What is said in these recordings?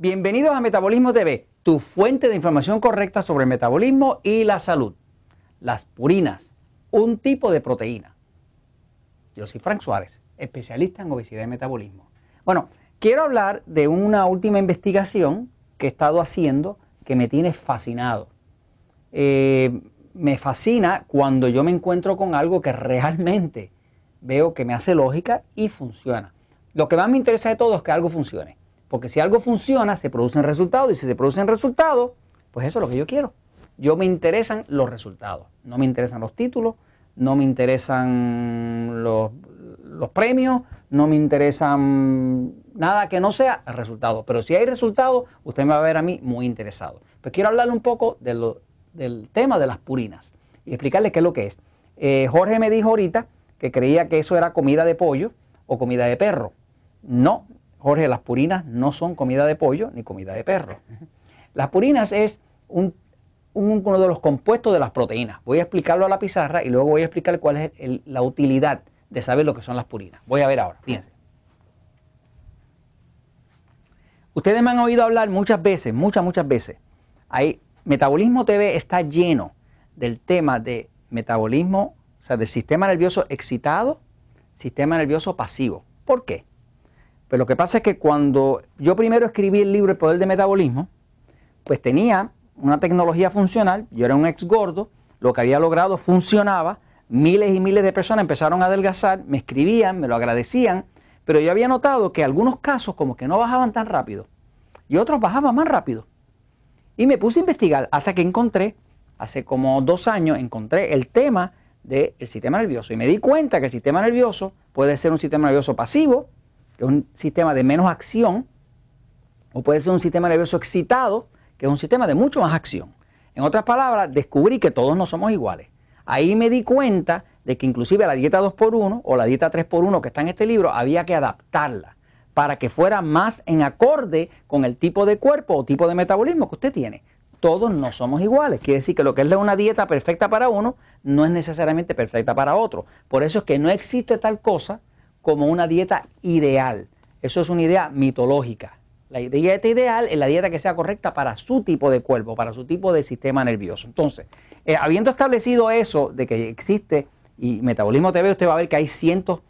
Bienvenidos a Metabolismo TV, tu fuente de información correcta sobre el metabolismo y la salud. Las purinas, un tipo de proteína. Yo soy Frank Suárez, especialista en obesidad y metabolismo. Bueno, quiero hablar de una última investigación que he estado haciendo que me tiene fascinado. Eh, me fascina cuando yo me encuentro con algo que realmente veo que me hace lógica y funciona. Lo que más me interesa de todo es que algo funcione. Porque si algo funciona, se producen resultados y si se producen resultados, pues eso es lo que yo quiero. Yo me interesan los resultados, no me interesan los títulos, no me interesan los, premios, no me interesan nada que no sea resultado. Pero si hay resultados, usted me va a ver a mí muy interesado. Pues quiero hablarle un poco del tema de las purinas y explicarle qué es lo que es. Eh, Jorge me dijo ahorita que creía que eso era comida de pollo o comida de perro. No, Jorge, las purinas no son comida de pollo ni comida de perro. Las purinas es uno de los compuestos de las proteínas. Voy a explicarlo a la pizarra y luego voy a explicar cuál es la utilidad de saber lo que son las purinas. Voy a ver ahora, fíjense. Ustedes me han oído hablar muchas veces, muchas, muchas veces. Hay, Metabolismo TV está lleno del tema de metabolismo, o sea, del sistema nervioso excitado, sistema nervioso pasivo. ¿Por qué? Pero lo que pasa es que cuando yo primero escribí el libro El Poder de Metabolismo, pues tenía una tecnología funcional, yo era un ex gordo, lo que había logrado funcionaba, miles y miles de personas empezaron a adelgazar, me escribían, me lo agradecían, pero yo había notado que algunos casos como que no bajaban tan rápido y otros bajaban más rápido. Y me puse a investigar hasta que encontré, hace como dos años, encontré el tema del sistema nervioso y me di cuenta que el sistema nervioso puede ser un sistema nervioso pasivo, que es un sistema de menos acción, o puede ser un sistema nervioso excitado, que es un sistema de mucho más acción. En otras palabras, descubrí que todos no somos iguales. Ahí me di cuenta de que inclusive la dieta 2x1 o la dieta 3x1 que está en este libro había que adaptarla para que fuera más en acorde con el tipo de cuerpo o tipo de metabolismo que usted tiene. Todos no somos iguales. Quiere decir que lo que es una dieta perfecta para uno no es necesariamente perfecta para otro. Por eso es que no existe tal cosa como una dieta ideal. Eso es una idea mitológica. La dieta ideal es la dieta que sea correcta para su tipo de cuerpo, para su tipo de sistema nervioso. Entonces, eh, habiendo establecido eso de que existe, y Metabolismo TV, usted va a ver que hay cientos,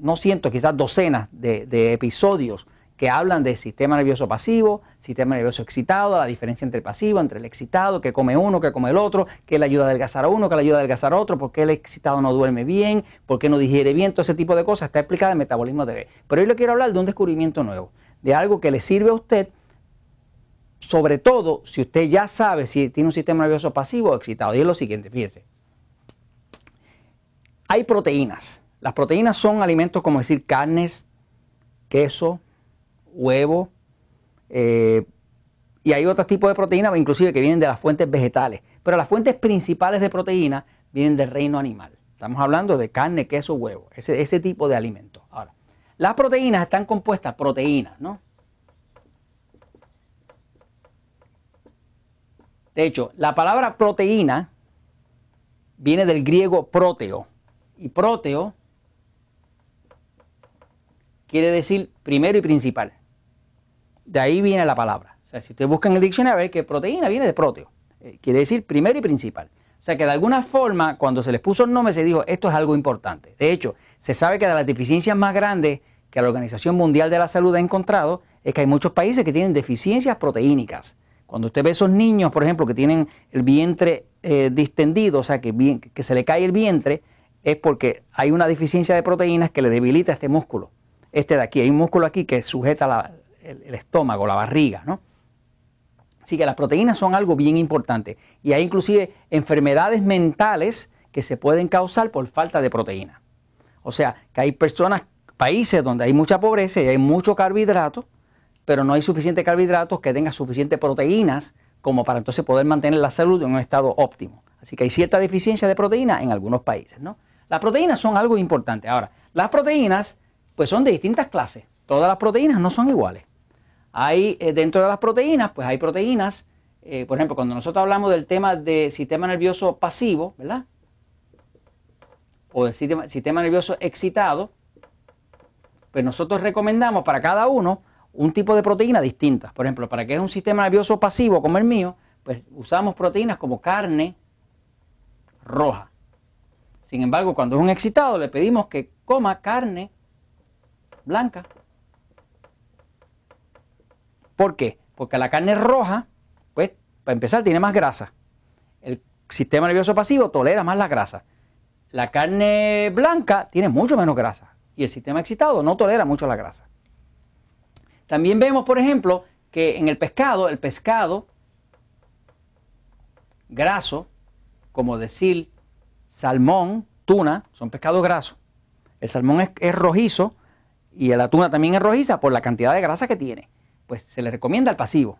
no cientos, quizás docenas de, de episodios que hablan de sistema nervioso pasivo, sistema nervioso excitado, la diferencia entre el pasivo, entre el excitado, que come uno, que come el otro, que le ayuda a adelgazar a uno, que le ayuda a adelgazar a otro, por qué el excitado no duerme bien, por qué no digiere bien, todo ese tipo de cosas está explicado en Metabolismo TV. Pero hoy le quiero hablar de un descubrimiento nuevo, de algo que le sirve a usted, sobre todo si usted ya sabe si tiene un sistema nervioso pasivo o excitado. Y es lo siguiente, fíjese. Hay proteínas. Las proteínas son alimentos como decir carnes, queso, huevo, eh, y hay otros tipos de proteínas, inclusive que vienen de las fuentes vegetales. Pero las fuentes principales de proteína vienen del reino animal. Estamos hablando de carne, queso, huevo, ese, ese tipo de alimentos. Ahora, las proteínas están compuestas, proteínas, ¿no? De hecho, la palabra proteína viene del griego proteo. Y proteo quiere decir primero y principal. De ahí viene la palabra. O sea, si usted busca en el diccionario, ve que proteína viene de proteo. Eh, quiere decir primero y principal. O sea que de alguna forma, cuando se les puso el nombre, se dijo, esto es algo importante. De hecho, se sabe que de las deficiencias más grandes que la Organización Mundial de la Salud ha encontrado, es que hay muchos países que tienen deficiencias proteínicas. Cuando usted ve esos niños, por ejemplo, que tienen el vientre eh, distendido, o sea, que, bien, que se le cae el vientre, es porque hay una deficiencia de proteínas que le debilita este músculo. Este de aquí, hay un músculo aquí que sujeta la, el, estómago, la barriga, ¿no? Así que las proteínas son algo bien importante. Y hay inclusive enfermedades mentales que se pueden causar por falta de proteína. O sea, que hay personas, países donde hay mucha pobreza y hay mucho carbohidrato, pero no hay suficiente carbohidratos que tengan suficientes proteínas como para entonces poder mantener la salud en un estado óptimo. Así que hay cierta deficiencia de proteína en algunos países, ¿no? Las proteínas son algo importante. Ahora, las proteínas pues son de distintas clases. Todas las proteínas no son iguales. Hay eh, dentro de las proteínas, pues hay proteínas, eh, por ejemplo, cuando nosotros hablamos del tema de sistema nervioso pasivo, ¿verdad? O del sistema, sistema nervioso excitado, pues nosotros recomendamos para cada uno un tipo de proteína distinta. Por ejemplo, para que es un sistema nervioso pasivo como el mío, pues usamos proteínas como carne roja. Sin embargo, cuando es un excitado, le pedimos que coma carne blanca. ¿Por qué? Porque la carne roja, pues, para empezar, tiene más grasa. El sistema nervioso pasivo tolera más la grasa. La carne blanca tiene mucho menos grasa y el sistema excitado no tolera mucho la grasa. También vemos, por ejemplo, que en el pescado, el pescado graso, como decir salmón, tuna, son pescados grasos. El salmón es, rojizo y la tuna también es rojiza por la cantidad de grasa que tiene. Pues se le recomienda al pasivo,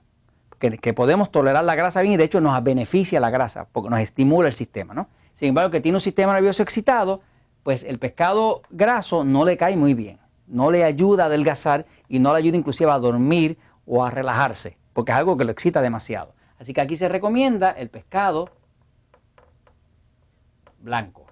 que, podemos tolerar la grasa bien y de hecho nos beneficia la grasa porque nos estimula el sistema. ¿no? Sin embargo, que tiene un sistema nervioso excitado, pues el pescado graso no le cae muy bien, no le ayuda a adelgazar y no le ayuda inclusive a dormir o a relajarse, porque es algo que lo excita demasiado. Así que aquí se recomienda el pescado blanco.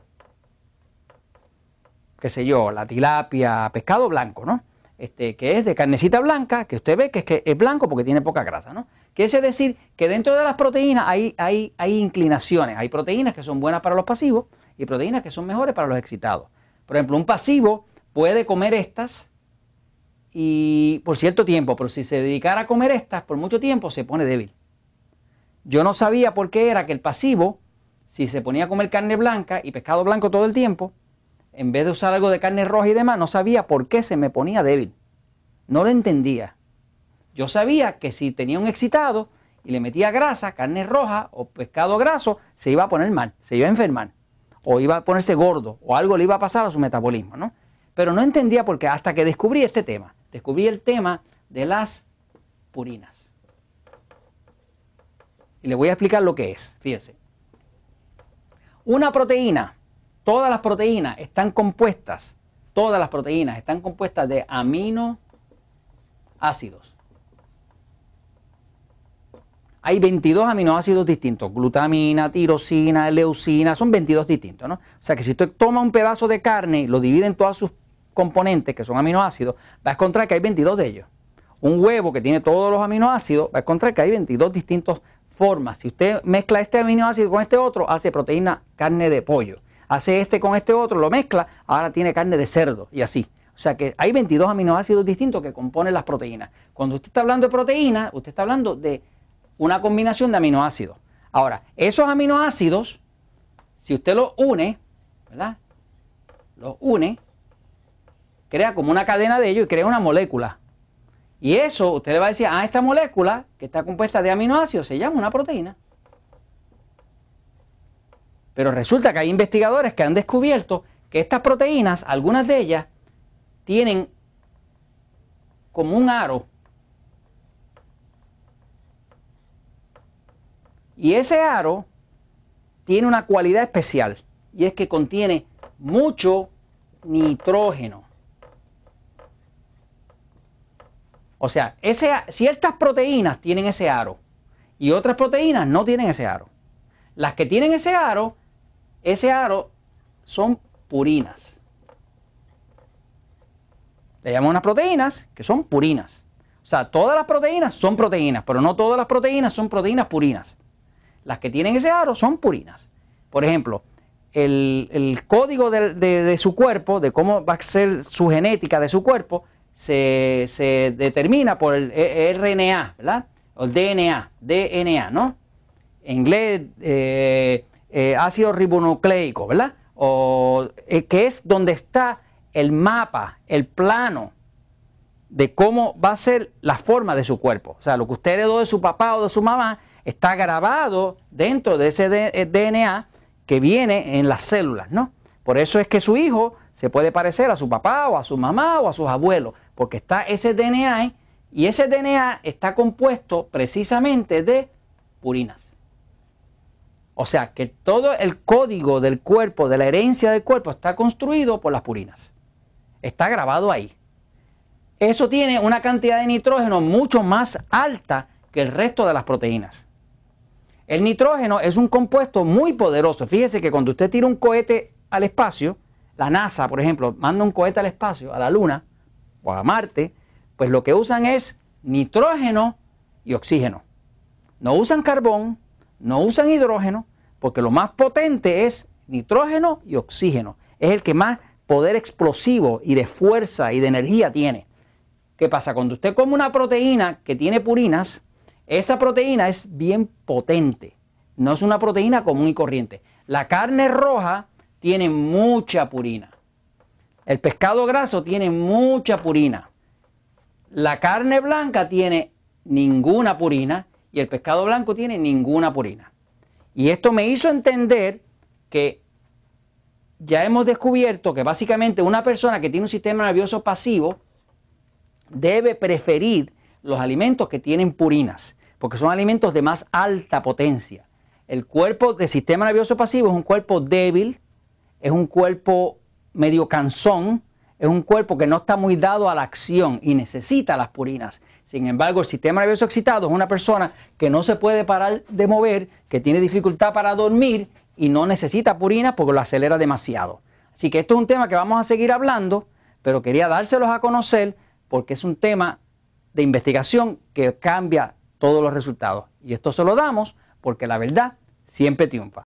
Qué sé yo, la tilapia, pescado blanco, ¿no? Este, que es de carnecita blanca, que usted ve que es, que es blanco porque tiene poca grasa, ¿no? Quiere decir que dentro de las proteínas hay, hay, hay inclinaciones. Hay proteínas que son buenas para los pasivos y proteínas que son mejores para los excitados. Por ejemplo, un pasivo puede comer estas y por cierto tiempo, pero si se dedicara a comer estas por mucho tiempo se pone débil. Yo no sabía por qué era que el pasivo, si se ponía a comer carne blanca y pescado blanco todo el tiempo, en vez de usar algo de carne roja y demás, no sabía por qué se me ponía débil. No lo entendía. Yo sabía que si tenía un excitado y le metía grasa, carne roja o pescado graso, se iba a poner mal, se iba a enfermar o iba a ponerse gordo, o algo le iba a pasar a su metabolismo, ¿no? Pero no entendía por qué, hasta que descubrí este tema, descubrí el tema de las purinas. Y le voy a explicar lo que es, fíjese. Una proteína, todas las proteínas están compuestas, todas las proteínas están compuestas de aminoácidos. Hay 22 aminoácidos distintos, glutamina, tirosina, leucina, son 22 distintos, ¿no? O sea que si usted toma un pedazo de carne y lo divide en todas sus componentes, que son aminoácidos, va a encontrar que hay 22 de ellos. Un huevo que tiene todos los aminoácidos, va a encontrar que hay 22 distintas formas. Si usted mezcla este aminoácido con este otro, hace proteína carne de pollo. Hace este con este otro, lo mezcla, ahora tiene carne de cerdo y así. O sea que hay 22 aminoácidos distintos que componen las proteínas. Cuando usted está hablando de proteína, usted está hablando de una combinación de aminoácidos. Ahora, esos aminoácidos, si usted los une, ¿verdad? Los une, crea como una cadena de ellos y crea una molécula. Y eso usted le va a decir, ah, esta molécula que está compuesta de aminoácidos se llama una proteína. Pero resulta que hay investigadores que han descubierto que estas proteínas, algunas de ellas, tienen como un aro Y ese aro tiene una cualidad especial y es que contiene mucho nitrógeno. O sea, ese, ciertas proteínas tienen ese aro y otras proteínas no tienen ese aro. Las que tienen ese aro, ese aro son purinas. Le llamamos unas proteínas que son purinas. O sea, todas las proteínas son proteínas, pero no todas las proteínas son proteínas purinas. Las que tienen ese aro son purinas. Por ejemplo, el, código de, su cuerpo, de cómo va a ser su genética de su cuerpo, se, determina por el e, RNA, ¿verdad? O el DNA, DNA, ¿no? En inglés, eh, eh, ácido ribonucleico, ¿verdad? O eh, que es donde está el mapa, el plano de cómo va a ser la forma de su cuerpo. O sea, lo que usted heredó de su papá o de su mamá está grabado dentro de ese DNA eh, que viene en las células, ¿no? Por eso es que su hijo se puede parecer a su papá o a su mamá o a sus abuelos, porque está ese DNA y ese DNA está compuesto precisamente de purinas. O sea que todo el código del cuerpo, de la herencia del cuerpo, está construido por las purinas. Está grabado ahí. Eso tiene una cantidad de nitrógeno mucho más alta que el resto de las proteínas. El nitrógeno es un compuesto muy poderoso. Fíjese que cuando usted tira un cohete al espacio, la NASA, por ejemplo, manda un cohete al espacio, a la Luna o a Marte, pues lo que usan es nitrógeno y oxígeno. No usan carbón, no usan hidrógeno, porque lo más potente es nitrógeno y oxígeno. Es el que más poder explosivo y de fuerza y de energía tiene. ¿Qué pasa? Cuando usted come una proteína que tiene purinas, esa proteína es bien potente. No es una proteína común y corriente. La carne roja tiene mucha purina. El pescado graso tiene mucha purina. La carne blanca tiene ninguna purina y el pescado blanco tiene ninguna purina. Y esto me hizo entender que ya hemos descubierto que básicamente una persona que tiene un sistema nervioso pasivo debe preferir los alimentos que tienen purinas, porque son alimentos de más alta potencia. El cuerpo del sistema nervioso pasivo es un cuerpo débil, es un cuerpo medio cansón, es un cuerpo que no está muy dado a la acción y necesita las purinas. Sin embargo, el sistema nervioso excitado es una persona que no se puede parar de mover, que tiene dificultad para dormir y no necesita purinas porque lo acelera demasiado. Así que esto es un tema que vamos a seguir hablando, pero quería dárselos a conocer porque es un tema de investigación que cambia todos los resultados. Y esto se lo damos porque la verdad siempre triunfa.